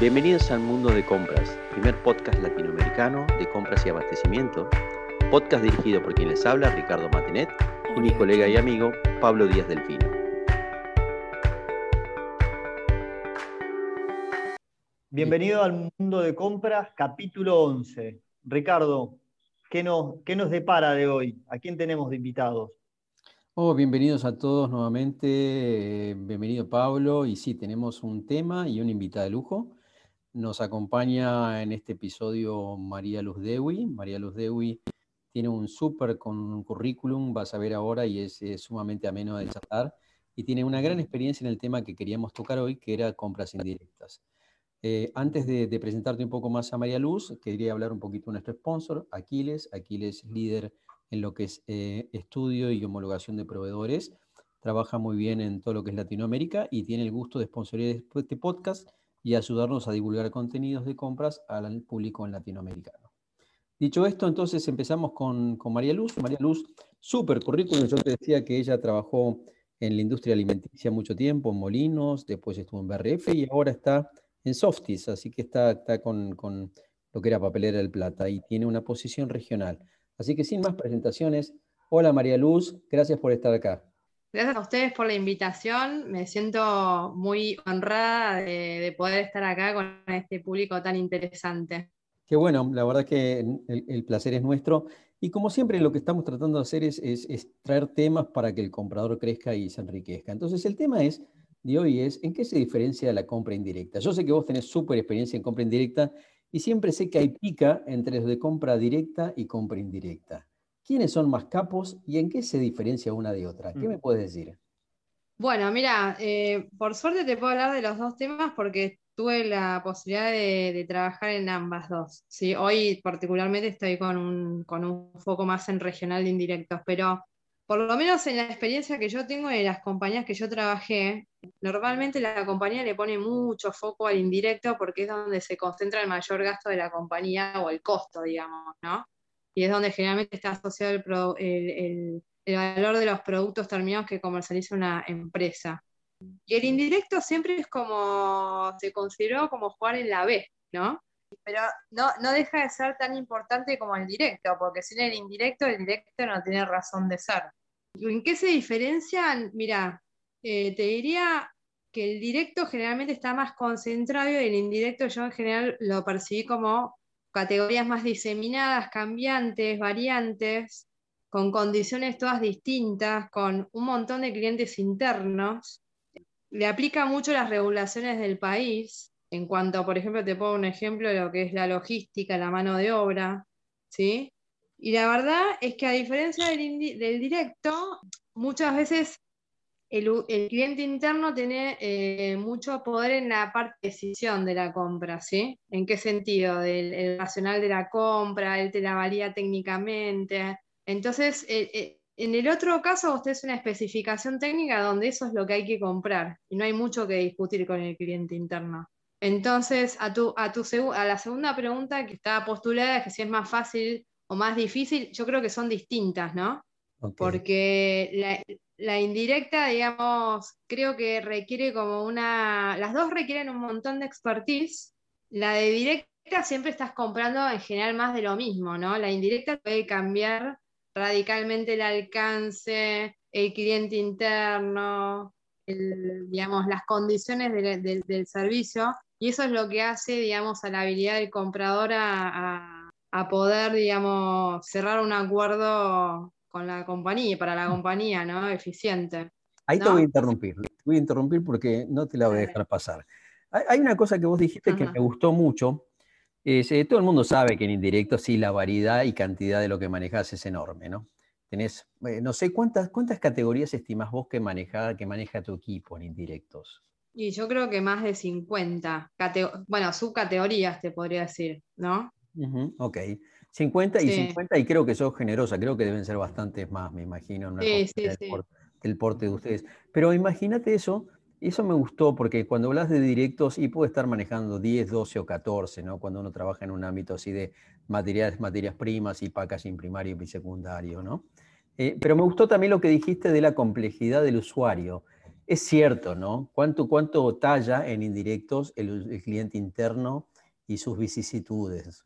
Bienvenidos al Mundo de Compras, primer podcast latinoamericano de compras y abastecimiento, podcast dirigido por quien les habla, Ricardo Matinet, y mi colega y amigo, Pablo Díaz Delfino. Bienvenido al Mundo de Compras, capítulo 11. Ricardo, ¿qué nos, qué nos depara de hoy? ¿A quién tenemos de invitados? Oh, bienvenidos a todos nuevamente. eh, bienvenido Pablo. Y sí, tenemos un tema y un invitado de lujo. Nos acompaña en este episodio María Luz Dewi. María Luz Dewi tiene un súper con currículum, vas a ver ahora, y es, sumamente ameno de tratar. Y tiene una gran experiencia en el tema que queríamos tocar hoy, que era compras indirectas. Eh, antes de, presentarte un poco más a María Luz, quería hablar un poquito de nuestro sponsor, Aquiles. Aquiles es líder en lo que es eh, estudio y homologación de proveedores. Trabaja muy bien en todo lo que es Latinoamérica y tiene el gusto de sponsorizar este podcast y ayudarnos a divulgar contenidos de compras al público latinoamericano. Dicho esto, entonces empezamos con, con María Luz. María Luz, súper currículum. Yo te decía que ella trabajó en la industria alimenticia mucho tiempo, en Molinos, después estuvo en BRF y ahora está en Softies, así que está, está con, con lo que era Papelera del Plata y tiene una posición regional. Así que sin más presentaciones, hola María Luz, gracias por estar acá. Gracias a ustedes por la invitación. Me siento muy honrada de, de poder estar acá con este público tan interesante. Qué bueno, la verdad que el, placer es nuestro. Y como siempre, lo que estamos tratando de hacer es, es, es, traer temas para que el comprador crezca y se enriquezca. Entonces, el tema es, de hoy es, ¿en qué se diferencia la compra indirecta? Yo sé que vos tenés súper experiencia en compra indirecta y siempre sé que hay pica entre los de compra directa y compra indirecta. ¿Quiénes son más capos y en qué se diferencia una de otra? ¿Qué me puedes decir? Bueno, mira, eh, por suerte te puedo hablar de los dos temas porque tuve la posibilidad de, de trabajar en ambas dos. ¿sí? Hoy particularmente estoy con un, con un foco más en regional de indirectos, pero por lo menos en la experiencia que yo tengo de las compañías que yo trabajé, normalmente la compañía le pone mucho foco al indirecto porque es donde se concentra el mayor gasto de la compañía o el costo, digamos, ¿no? Y es donde generalmente está asociado el, el, el valor de los productos terminados que comercializa una empresa. Y el indirecto siempre es como, se consideró como jugar en la B, ¿no? Pero no, no deja de ser tan importante como el directo, porque sin el indirecto, el directo no tiene razón de ser. ¿En qué se diferencian? Mira, eh, te diría que el directo generalmente está más concentrado y el indirecto yo en general lo percibí como categorías más diseminadas, cambiantes, variantes, con condiciones todas distintas, con un montón de clientes internos. Le aplica mucho las regulaciones del país, en cuanto, por ejemplo, te pongo un ejemplo de lo que es la logística, la mano de obra, ¿sí? Y la verdad es que a diferencia del, del directo, muchas veces el, el cliente interno tiene eh, mucho poder en la parte de decisión de la compra, ¿sí? ¿En qué sentido? Del el racional de la compra, él te la valía técnicamente. Entonces, eh, eh, en el otro caso, usted es una especificación técnica donde eso es lo que hay que comprar y no hay mucho que discutir con el cliente interno. Entonces, a, tu, a, tu a la segunda pregunta que estaba postulada, que si es más fácil o más difícil, yo creo que son distintas, ¿no? Porque la, indirecta, digamos, creo que requiere como una... Las dos requieren un montón de expertise. La de directa siempre estás comprando en general más de lo mismo, ¿no? La indirecta puede cambiar radicalmente el alcance, el cliente interno, digamos, las condiciones de, de, del servicio, y eso es lo que hace, digamos, a la habilidad del comprador a, a, a poder, digamos, cerrar un acuerdo con la compañía, para la compañía, ¿no? Eficiente. Ahí ¿no? te voy a interrumpir, te voy a interrumpir porque no te la voy a dejar pasar. Hay una cosa que vos dijiste que me gustó mucho. Es, eh, todo el mundo sabe que en indirecto sí la variedad y cantidad de lo que manejas es enorme, ¿no? Tenés, eh, no sé, ¿cuántas, ¿cuántas categorías estimás vos que maneja, que maneja tu equipo en indirectos? Y yo creo que más de 50, Cate bueno, subcategorías te podría decir, ¿no? Uh -huh, ok. 50 y sí. 50, y creo que sos generosa, creo que deben ser bastantes más, me imagino, una sí, sí, del, porte, del, porte, de ustedes. Pero imagínate eso, eso me gustó, porque cuando hablas de directos, y puede estar manejando 10, 12 o 14, ¿no? Cuando uno trabaja en un ámbito así de materiales, materias primas y packaging primario y secundario, ¿no? Eh, pero me gustó también lo que dijiste de la complejidad del usuario. es cierto, ¿no? ¿Cuánto, cuánto talla en indirectos el, cliente interno y sus vicisitudes?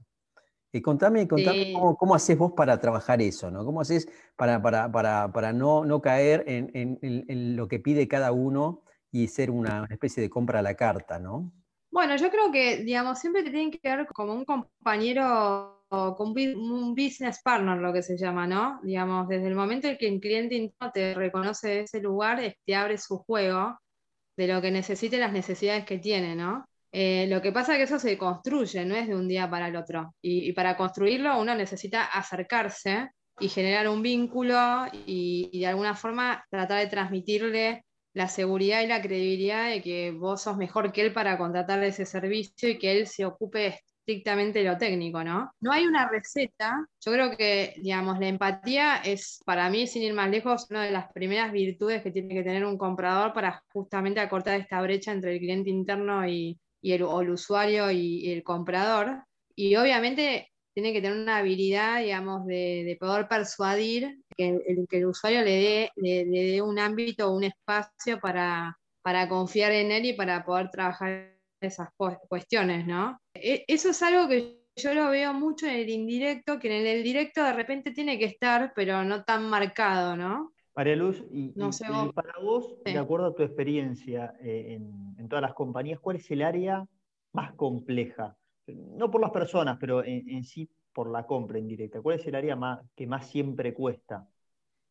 Y contame, contame cómo, haces vos para trabajar eso, ¿no? ¿Cómo haces para, para, no, no, caer en, lo que pide cada uno y ser una especie de compra a la carta, ¿no? Bueno, yo creo que, digamos, siempre te tienen que ver como un compañero, como un business partner, lo que se llama, ¿no? Digamos, desde el momento en que el cliente te reconoce ese lugar, te abre su juego de lo que necesite, las necesidades que tiene, ¿no? Eh, lo que pasa es que eso se construye, no es de un día para el otro. Y, para construirlo uno necesita acercarse y generar un vínculo y, de alguna forma tratar de transmitirle la seguridad y la credibilidad de que vos sos mejor que él para contratar ese servicio y que él se ocupe estrictamente de lo técnico, ¿no? No hay una receta. Yo creo que, digamos, la empatía es, para mí, sin ir más lejos, una de las primeras virtudes que tiene que tener un comprador para justamente acortar esta brecha entre el cliente interno y, el, o el usuario y, el comprador. Y obviamente tiene que tener una habilidad, digamos, de, poder persuadir que el, que el usuario le dé, le, dé un ámbito un espacio para, para confiar en él y para poder trabajar esas cuestiones, ¿no? E, eso es algo que yo lo veo mucho en el indirecto, que en el directo de repente tiene que estar, pero no tan marcado, ¿no? María Luz, y, para vos, de acuerdo a tu experiencia eh, en, todas las compañías, ¿cuál es el área más compleja? No por las personas, pero en, sí por la compra indirecta. ¿Cuál es el área más, que más siempre cuesta?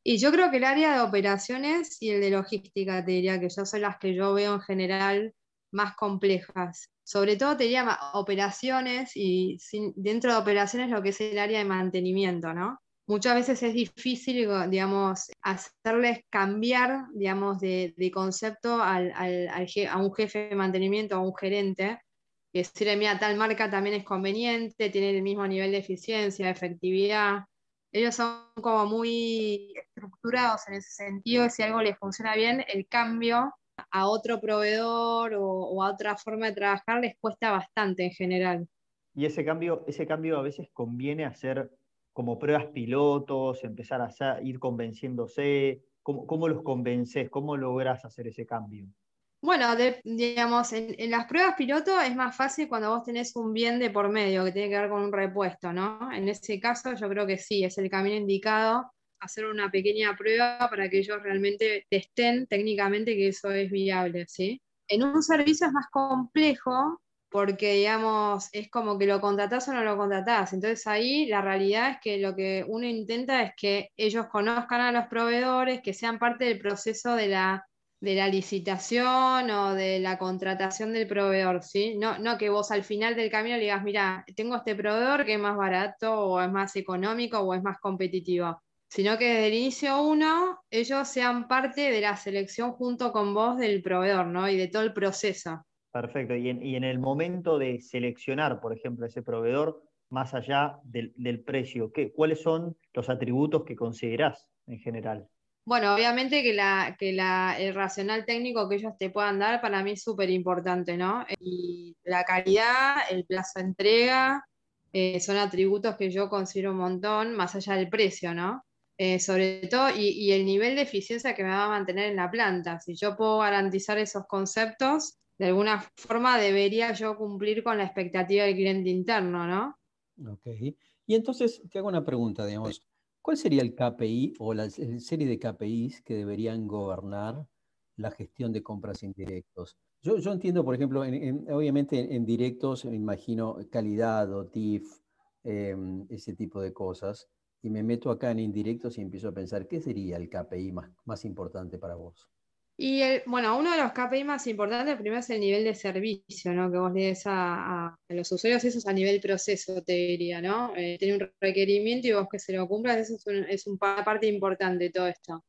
Y yo creo que el área de operaciones y el de logística, te diría que yo son las que yo veo en general más complejas. Sobre todo te diría operaciones y dentro de operaciones lo que es el área de mantenimiento, ¿no? Muchas veces es difícil, digamos, hacerles cambiar, digamos, de, concepto a un jefe de mantenimiento, a un gerente, y decirle, mira, tal marca también es conveniente, tiene el mismo nivel de eficiencia, de efectividad. Ellos son como muy estructurados en ese sentido, y si algo les funciona bien, el cambio a otro proveedor o, a otra forma de trabajar les cuesta bastante en general. Y ese cambio, ese cambio a veces conviene hacer como pruebas pilotos, empezar a ir convenciéndose. ¿Cómo, ¿Cómo, los convences? ¿Cómo logras hacer ese cambio? Bueno, digamos, en, en, las pruebas piloto es más fácil cuando vos tenés un bien de por medio que tiene que ver con un repuesto, ¿no? En ese caso yo creo que sí, es el camino indicado hacer una pequeña prueba para que ellos realmente testen técnicamente que eso es viable, ¿sí? En un servicio es más complejo porque, digamos, es como que lo contratás o no lo contratás. Entonces ahí la realidad es que lo que uno intenta es que ellos conozcan a los proveedores, que sean parte del proceso de la, de la licitación o de la contratación del proveedor, ¿sí? No, no que vos al final del camino le digas, mira, tengo este proveedor que es más barato o es más económico o es más competitivo sino que desde el inicio uno, ellos sean parte de la selección junto con vos del proveedor, ¿no? Y de todo el proceso. Perfecto. Y en, el momento de seleccionar, por ejemplo, ese proveedor, más allá del, precio, ¿qué, ¿cuáles son los atributos que considerás en general? Bueno, obviamente que, la, el racional técnico que ellos te puedan dar para mí es súper importante, ¿no? Y la calidad, el plazo de entrega, eh, son atributos que yo considero un montón, más allá del precio, ¿no? Eh, sobre todo, y, el nivel de eficiencia que me va a mantener en la planta. Si yo puedo garantizar esos conceptos, de alguna forma debería yo cumplir con la expectativa del cliente interno, ¿no? Ok. Y entonces te hago una pregunta, digamos, ¿cuál sería el KPI o la serie de KPIs que deberían gobernar la gestión de compras indirectos? Yo, yo entiendo, por ejemplo, obviamente en, directos me imagino calidad o TIF, em, ese tipo de cosas y me meto acá en indirectos y empiezo a pensar, ¿qué sería el KPI más, más importante para vos? Y bueno, uno de los KPI más importantes primero es el nivel de servicio, ¿no? Que vos le des a, los usuarios, eso es a nivel proceso, te diría, ¿no? Eh, tiene un requerimiento y vos que se lo cumplas, eso es, una parte importante de todo esto.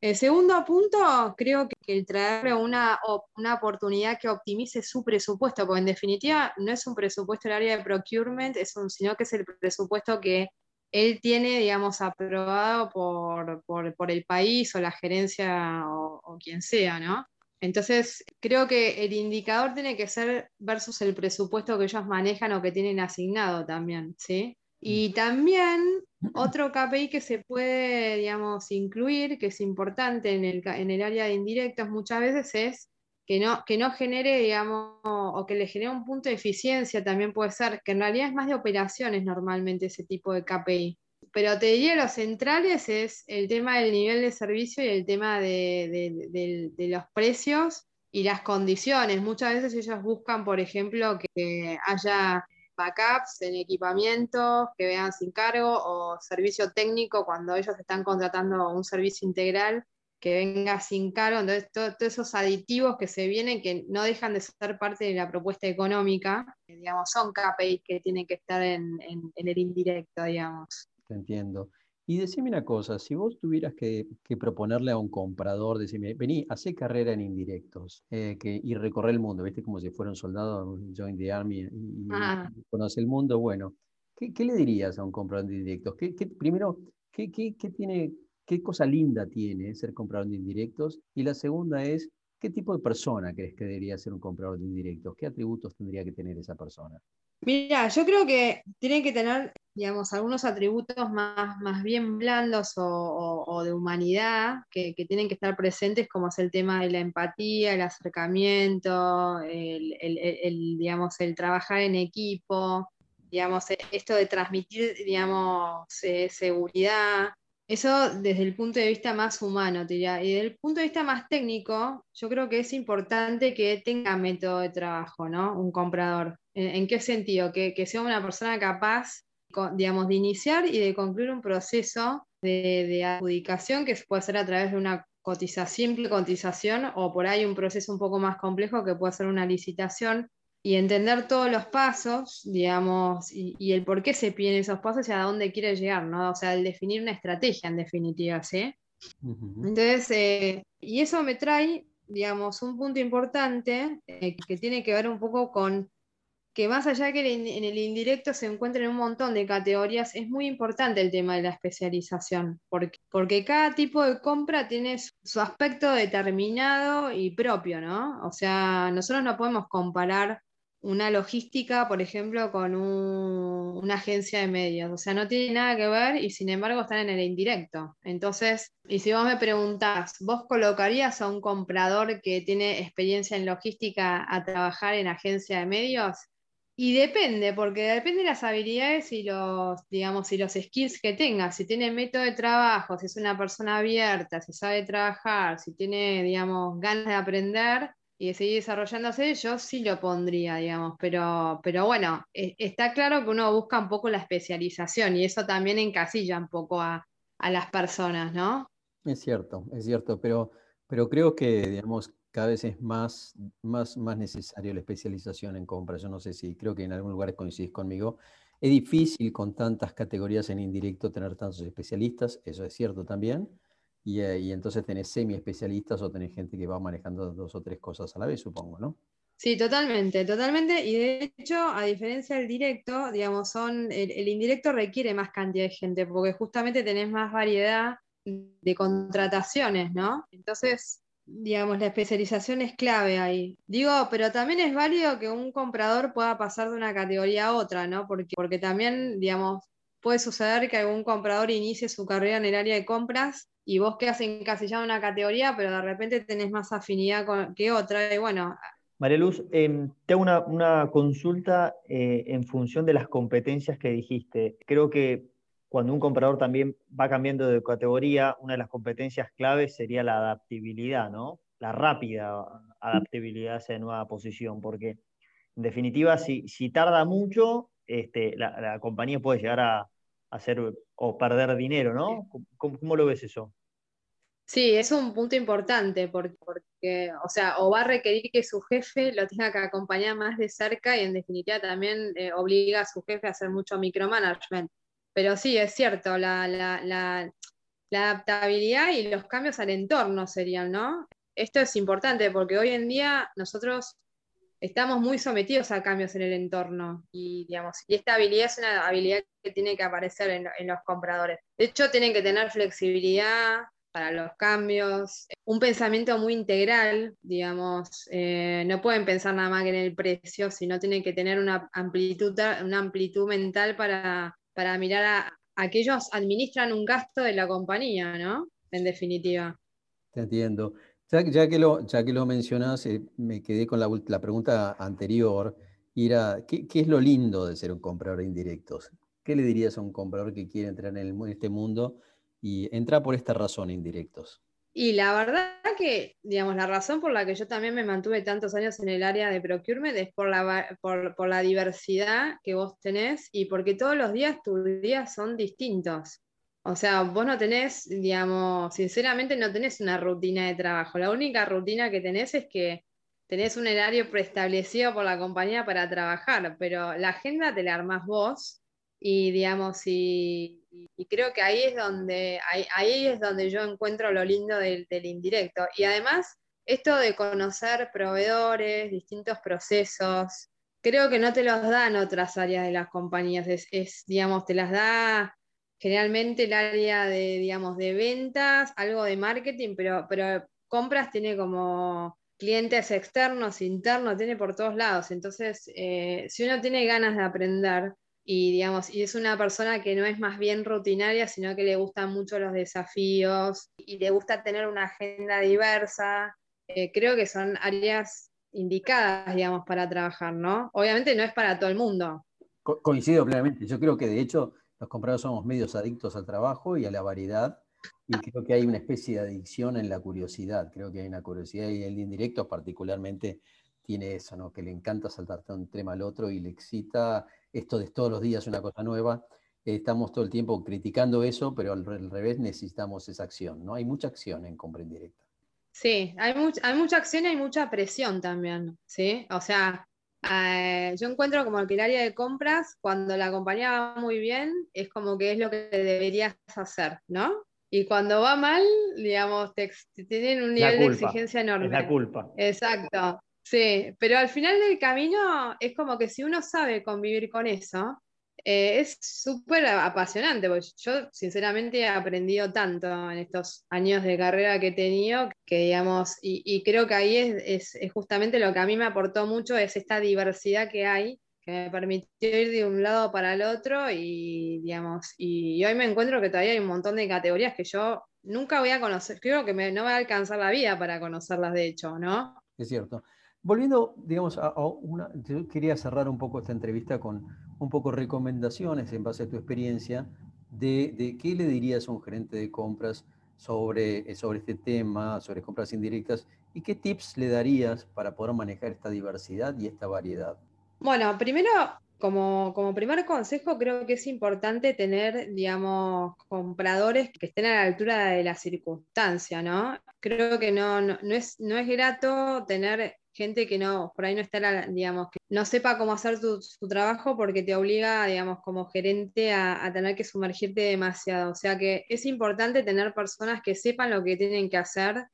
El segundo punto, creo que el traerle una, una oportunidad que optimice su presupuesto, porque en definitiva no es un presupuesto el área de procurement, es un, sino que es el presupuesto que él tiene, digamos, aprobado por, el país o la gerencia o, quien sea, ¿no? Entonces, creo que el indicador tiene que ser versus el presupuesto que ellos manejan o que tienen asignado también, ¿sí? Y también Otro KPI que se puede, digamos, incluir, que es importante en el, en el área de indirectos muchas veces es que no, que no genere, digamos, o que le genere un punto de eficiencia también puede ser, que en realidad es más de operaciones normalmente ese tipo de KPI. Pero te diría los centrales es el tema del nivel de servicio y el tema de, los precios y las condiciones. Muchas veces ellos buscan, por ejemplo, que haya backups en equipamiento, que vean sin cargo o servicio técnico cuando ellos están contratando un servicio integral que venga sin cargo, entonces todos esos aditivos que se vienen que no dejan de ser parte de la propuesta económica, digamos, son KPIs que tienen que estar en, el indirecto, digamos. Te entiendo. Y decime una cosa, si vos tuvieras que, proponerle a un comprador, decime, vení, hace carrera en indirectos eh, que, y recorre el mundo, ¿viste? Como si fuera un soldado, join the army y, ah. conoce el mundo, bueno, ¿qué, le dirías a un comprador de indirectos? ¿Qué, primero, ¿qué, qué, tiene qué cosa linda tiene ser comprador de indirectos. Y la segunda es, ¿qué tipo de persona crees que debería ser un comprador de indirectos? ¿Qué atributos tendría que tener esa persona? Mira, yo creo que tiene que tener, digamos, algunos atributos más, más bien blandos o, de humanidad que, tienen que estar presentes, como es el tema de la empatía, el acercamiento, el, digamos, el trabajar en equipo, digamos, esto de transmitir, digamos, eh, seguridad, eso desde el punto de vista más humano, diría. Y desde el punto de vista más técnico, yo creo que es importante que tenga método de trabajo, ¿no? Un comprador. ¿En, qué sentido? Que, sea una persona capaz, digamos, de iniciar y de concluir un proceso de, adjudicación que puede ser a través de una cotización, simple cotización o por ahí un proceso un poco más complejo que puede ser una licitación y entender todos los pasos, digamos, y, el por qué se piden esos pasos y a dónde quiere llegar, ¿no? O sea, el definir una estrategia en definitiva, ¿sí? Entonces, eh, y eso me trae, digamos, un punto importante eh, que tiene que ver un poco con que más allá de que en el indirecto se encuentren un montón de categorías, es muy importante el tema de la especialización, porque, porque cada tipo de compra tiene su aspecto determinado y propio, ¿no? O sea, nosotros no podemos comparar una logística, por ejemplo, con una agencia de medios. O sea, no tiene nada que ver y sin embargo están en el indirecto. Entonces, y si vos me preguntás, ¿vos colocarías a un comprador que tiene experiencia en logística a trabajar en agencia de medios? Y depende, porque depende de las habilidades y los, digamos, y los skills que tenga. Si tiene método de trabajo, si es una persona abierta, si sabe trabajar, si tiene, digamos, ganas de aprender, y seguir desarrollándose, yo sí lo pondría, digamos, pero, pero bueno, e, está claro que uno busca un poco la especialización y eso también encasilla un poco a, las personas, ¿no? Es cierto, es cierto, pero, pero creo que, digamos, cada vez es más, más, más necesario la especialización en compras. Yo no sé si creo que en algún lugar coincidís conmigo. Es difícil con tantas categorías en indirecto tener tantos especialistas, eso es cierto también eh, y, entonces tenés semi-especialistas o tenés gente que va manejando dos o tres cosas a la vez, supongo, ¿no? Sí, totalmente, totalmente. Y de hecho, a diferencia del directo, digamos, son, el, indirecto requiere más cantidad de gente, porque justamente tenés más variedad de contrataciones, ¿no? Entonces, digamos, la especialización es clave ahí. Digo, pero también es válido que un comprador pueda pasar de una categoría a otra, ¿no? Porque, porque también, digamos, puede suceder que algún comprador inicie su carrera en el área de compras y vos quedas encasillado en una categoría, pero de repente tenés más afinidad con, que otra. Y bueno. María Luz, eh, te una, consulta eh, en función de las competencias que dijiste. Creo que cuando un comprador también va cambiando de categoría, una de las competencias claves sería la adaptabilidad, ¿no? La rápida adaptabilidad a esa nueva posición, porque en definitiva, si, tarda mucho, este, la, compañía puede llegar a, hacer o perder dinero, ¿no? ¿Cómo, lo ves eso? Sí, es un punto importante porque, o sea, o va a requerir que su jefe lo tenga que acompañar más de cerca y en definitiva también eh, obliga a su jefe a hacer mucho micromanagement. Pero sí, es cierto, la, la, adaptabilidad y los cambios al entorno serían, ¿no? Esto es importante porque hoy en día nosotros estamos muy sometidos a cambios en el entorno y, digamos, y esta habilidad es una habilidad que tiene que aparecer en, los compradores. De hecho, tienen que tener flexibilidad, para los cambios, un pensamiento muy integral, digamos, eh, no pueden pensar nada más que en el precio, sino tienen que tener una amplitud, una amplitud mental para, mirar a, aquellos administran un gasto de la compañía, ¿no? En definitiva. Te entiendo. Ya, que, lo, ya que lo mencionas, eh, me quedé con la, pregunta anterior, era, ¿qué, es lo lindo de ser un comprador indirectos? ¿Qué le dirías a un comprador que quiere entrar en, este mundo y entra por esta razón indirectos? Y la verdad que, digamos, la razón por la que yo también me mantuve tantos años en el área de procurement es por la, por la diversidad que vos tenés y porque todos los días tus días son distintos. O sea, vos no tenés, digamos, sinceramente no tenés una rutina de trabajo. La única rutina que tenés es que tenés un horario preestablecido por la compañía para trabajar, pero la agenda te la armás vos y, digamos, y, creo que ahí es donde, ahí, es donde yo encuentro lo lindo del, indirecto. Y además, esto de conocer proveedores, distintos procesos, creo que no te los dan otras áreas de las compañías, es digamos, te las da generalmente el área de, digamos, de ventas, algo de marketing, pero, pero compras tiene como clientes externos, internos, tiene por todos lados. Entonces, eh, si uno tiene ganas de aprender y, digamos, y es una persona que no es más bien rutinaria, sino que le gustan mucho los desafíos y le gusta tener una agenda diversa, eh, creo que son áreas indicadas, digamos, para trabajar, ¿no? Obviamente no es para todo el mundo. coincido plenamente. Yo creo que de hecho los compradores somos medios adictos al trabajo y a la variedad, y creo que hay una especie de adicción en la curiosidad. Creo que hay una curiosidad y el indirecto particularmente tiene eso, ¿no? que le encanta saltarte de un tema al otro y le excita esto de todos los días una cosa nueva. Estamos todo el tiempo criticando eso, pero al revés necesitamos esa acción. ¿no? Hay mucha acción en compra indirecta. Sí, hay, hay mucha acción y hay mucha presión también. ¿sí? O sea, eh, yo encuentro como que el área de compras, cuando la compañía va muy bien, es como que es lo que deberías hacer, ¿no? Y cuando va mal, digamos, te, tienen un nivel de exigencia enorme. Es la culpa. Exacto. Sí, pero al final del camino es como que si uno sabe convivir con eso, eh, es súper apasionante, porque yo sinceramente he aprendido tanto en estos años de carrera que he tenido, que digamos, y, creo que ahí es, justamente lo que a mí me aportó mucho, es esta diversidad que hay, que me permitió ir de un lado para el otro y, digamos, y, hoy me encuentro que todavía hay un montón de categorías que yo nunca voy a conocer, creo que no me va a alcanzar la vida para conocerlas de hecho, ¿no? Es cierto. Volviendo, digamos, a, una, yo quería cerrar un poco esta entrevista con un poco recomendaciones en base a tu experiencia de, qué le dirías a un gerente de compras sobre, sobre este tema, sobre compras indirectas, y qué tips le darías para poder manejar esta diversidad y esta variedad. Bueno, primero, como, como, primer consejo, creo que es importante tener, digamos, compradores que estén a la altura de la circunstancia, ¿no? Creo que no, no, es, no es grato tener gente que no, por ahí no está, digamos, que no sepa cómo hacer tu, su trabajo porque te obliga, digamos, como gerente a, tener que sumergirte demasiado. O sea que es importante tener personas que sepan lo que tienen que hacer,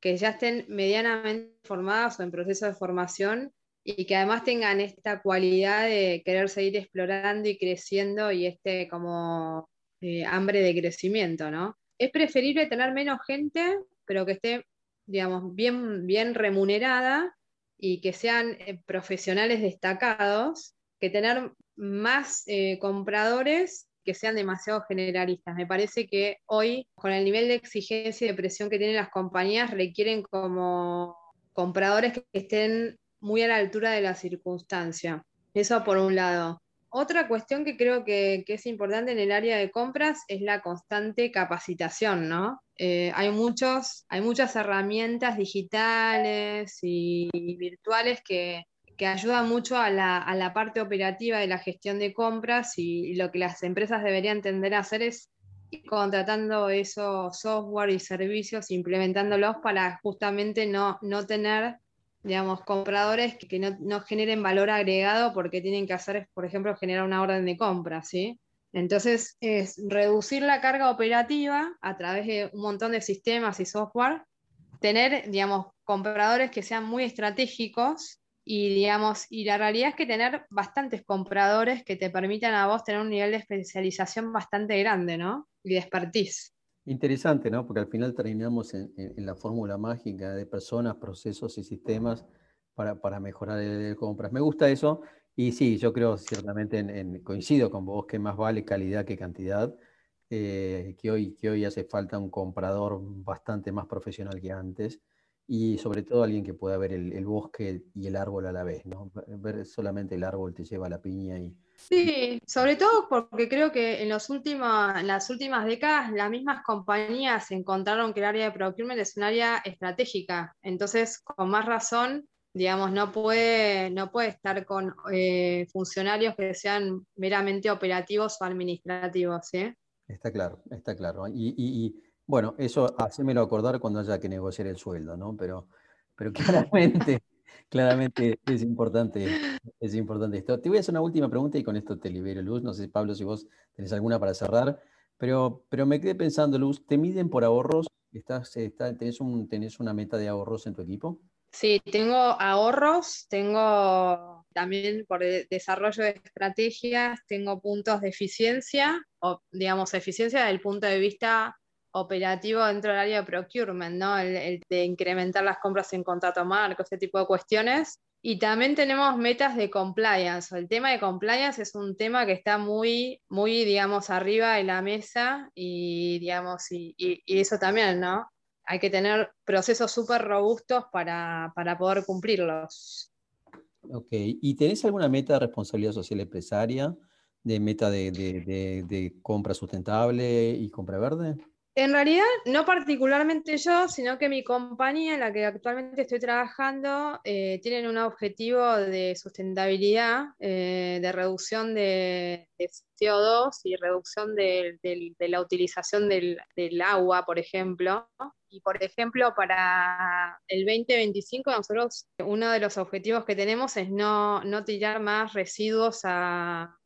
que ya estén medianamente formadas o en proceso de formación y que además tengan esta cualidad de querer seguir explorando y creciendo y este como eh, hambre de crecimiento, ¿no? Es preferible tener menos gente, pero que esté digamos, bien, bien remunerada y que sean eh, profesionales destacados que tener más eh, compradores que sean demasiado generalistas. Me parece que hoy, con el nivel de exigencia y de presión que tienen las compañías, requieren como compradores que estén muy a la altura de la circunstancia. Eso por un lado. Otra cuestión que creo que, es importante en el área de compras es la constante capacitación, ¿no? Eh, hay, muchos, hay muchas herramientas digitales y virtuales que, ayudan mucho a la, parte operativa de la gestión de compras y, lo que las empresas deberían tender a hacer es ir contratando esos software y servicios, implementándolos para justamente no, no tener digamos, compradores que, no, generen valor agregado porque tienen que hacer, por ejemplo, generar una orden de compra, ¿sí? Entonces, es reducir la carga operativa a través de un montón de sistemas y software, tener, digamos, compradores que sean muy estratégicos y, digamos, y la realidad es que tener bastantes compradores que te permitan a vos tener un nivel de especialización bastante grande, ¿no? Y de expertise. Interesante, ¿no? Porque al final terminamos en, la fórmula mágica de personas, procesos y sistemas para, mejorar el compras. Me gusta eso Y sí, yo creo ciertamente, en, coincido con vos, que más vale calidad que cantidad, eh, que, hoy, que hoy hace falta un comprador bastante más profesional que antes y sobre todo alguien que pueda ver el, bosque y el árbol a la vez, ¿no? Ver solamente el árbol te lleva a la piña y... Sí, sobre todo porque creo que en, los las últimas décadas las mismas compañías encontraron que el área de procurement es un área estratégica, entonces con más razón, digamos, no puede, no puede estar con eh, funcionarios que sean meramente operativos o administrativos, ¿sí? Está claro, está claro. y bueno, eso hacémelo acordar cuando haya que negociar el sueldo, ¿no? Pero, pero claramente, claramente es importante, es importante esto. Te voy a hacer una última pregunta y con esto te libero, Luz. No sé, Pablo, si vos tenés alguna para cerrar, pero, pero me quedé pensando, Luz, ¿te miden por ahorros? ¿Estás, tenés, un, ¿Tenés una meta de ahorros en tu equipo? Sí, tengo ahorros, tengo también por desarrollo de estrategias, tengo puntos de eficiencia, o digamos, eficiencia desde el punto de vista operativo dentro del área de procurement, ¿no? El, de incrementar las compras en contrato marco, ese tipo de cuestiones. Y también tenemos metas de compliance. El tema de compliance es un tema que está muy, muy, digamos, arriba de la mesa y, digamos, y, eso también, ¿no? Hay que tener procesos súper robustos para, poder cumplirlos. Ok, ¿y tenés alguna meta de responsabilidad social empresaria, de meta de, de compra sustentable y compra verde? En realidad, no particularmente yo, sino que mi compañía en la que actualmente estoy trabajando eh, tienen un objetivo de sustentabilidad, eh, de reducción de, CO2 y reducción de, la utilización del, agua, por ejemplo. Y por ejemplo, para el 2025 nosotros uno de los objetivos que tenemos es no, tirar más residuos a...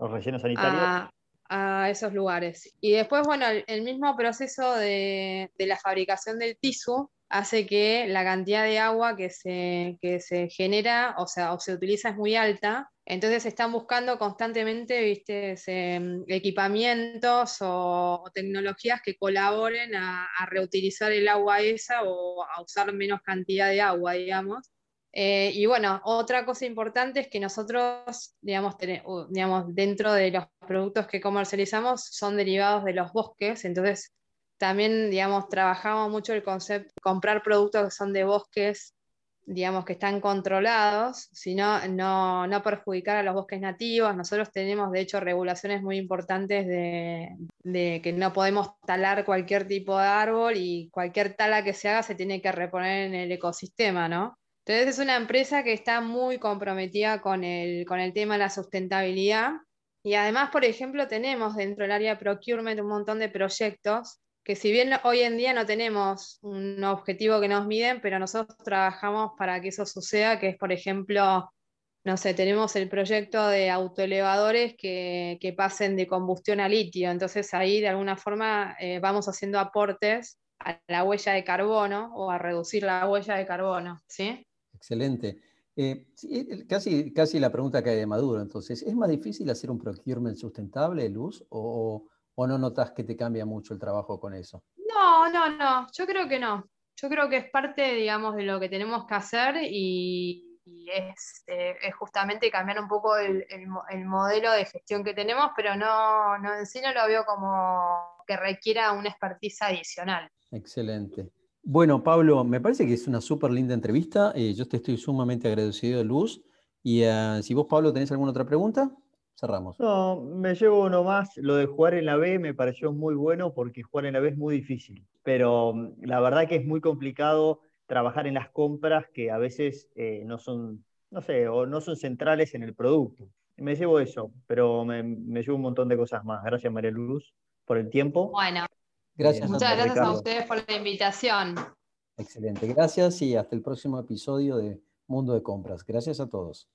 Los rellenos sanitarios a esos lugares. Y después, bueno, el, mismo proceso de, la fabricación del tisu hace que la cantidad de agua que se, se genera, o sea, o se utiliza es muy alta. Entonces están buscando constantemente, viste, equipamientos o, tecnologías que colaboren a, a, reutilizar el agua esa o a usar menos cantidad de agua, digamos. Eh, y bueno, otra cosa importante es que nosotros, digamos, digamos, dentro de los productos que comercializamos son derivados de los bosques, entonces también, digamos, trabajamos mucho el concepto de comprar productos que son de bosques, digamos, que están controlados, sino no, no perjudicar a los bosques nativos. Nosotros tenemos, de hecho, regulaciones muy importantes de, de que no podemos talar cualquier tipo de árbol y cualquier tala que se haga se tiene que reponer en el ecosistema, ¿no? Entonces es una empresa que está muy comprometida con el, con el tema de la sustentabilidad y además, por ejemplo, tenemos dentro del área de procurement un montón de proyectos que si bien hoy en día no tenemos un objetivo que nos miden, pero nosotros trabajamos para que eso suceda, que es, por ejemplo, no sé, tenemos el proyecto de autoelevadores que, que pasen de combustión a litio, entonces ahí de alguna forma eh, vamos haciendo aportes a la huella de carbono o a reducir la huella de carbono, ¿sí? Excelente. Eh, casi, casi la pregunta que hay de Maduro, entonces, ¿es más difícil hacer un procurement sustentable, Luz, o, o, no notas que te cambia mucho el trabajo con eso? No, no, no, yo creo que no. Yo creo que es parte, digamos, de lo que tenemos que hacer y, es, eh, es, justamente cambiar un poco el, el, modelo de gestión que tenemos, pero no, no en sí no lo veo como que requiera una expertise adicional. Excelente. Bueno, Pablo, me parece que es una súper linda entrevista. Eh, yo te estoy sumamente agradecido, Luz. Y uh, si vos, Pablo, tenés alguna otra pregunta, cerramos. No, me llevo uno más. Lo de jugar en la B me pareció muy bueno porque jugar en la B es muy difícil. Pero mm, la verdad que es muy complicado trabajar en las compras que a veces eh, no son, no sé, o no son centrales en el producto. Me llevo eso, pero me, me llevo un montón de cosas más. Gracias, María Luz, por el tiempo. Bueno, Gracias. Muchas gracias a ustedes por la invitación. Excelente, gracias y hasta el próximo episodio de Mundo de Compras. Gracias a todos.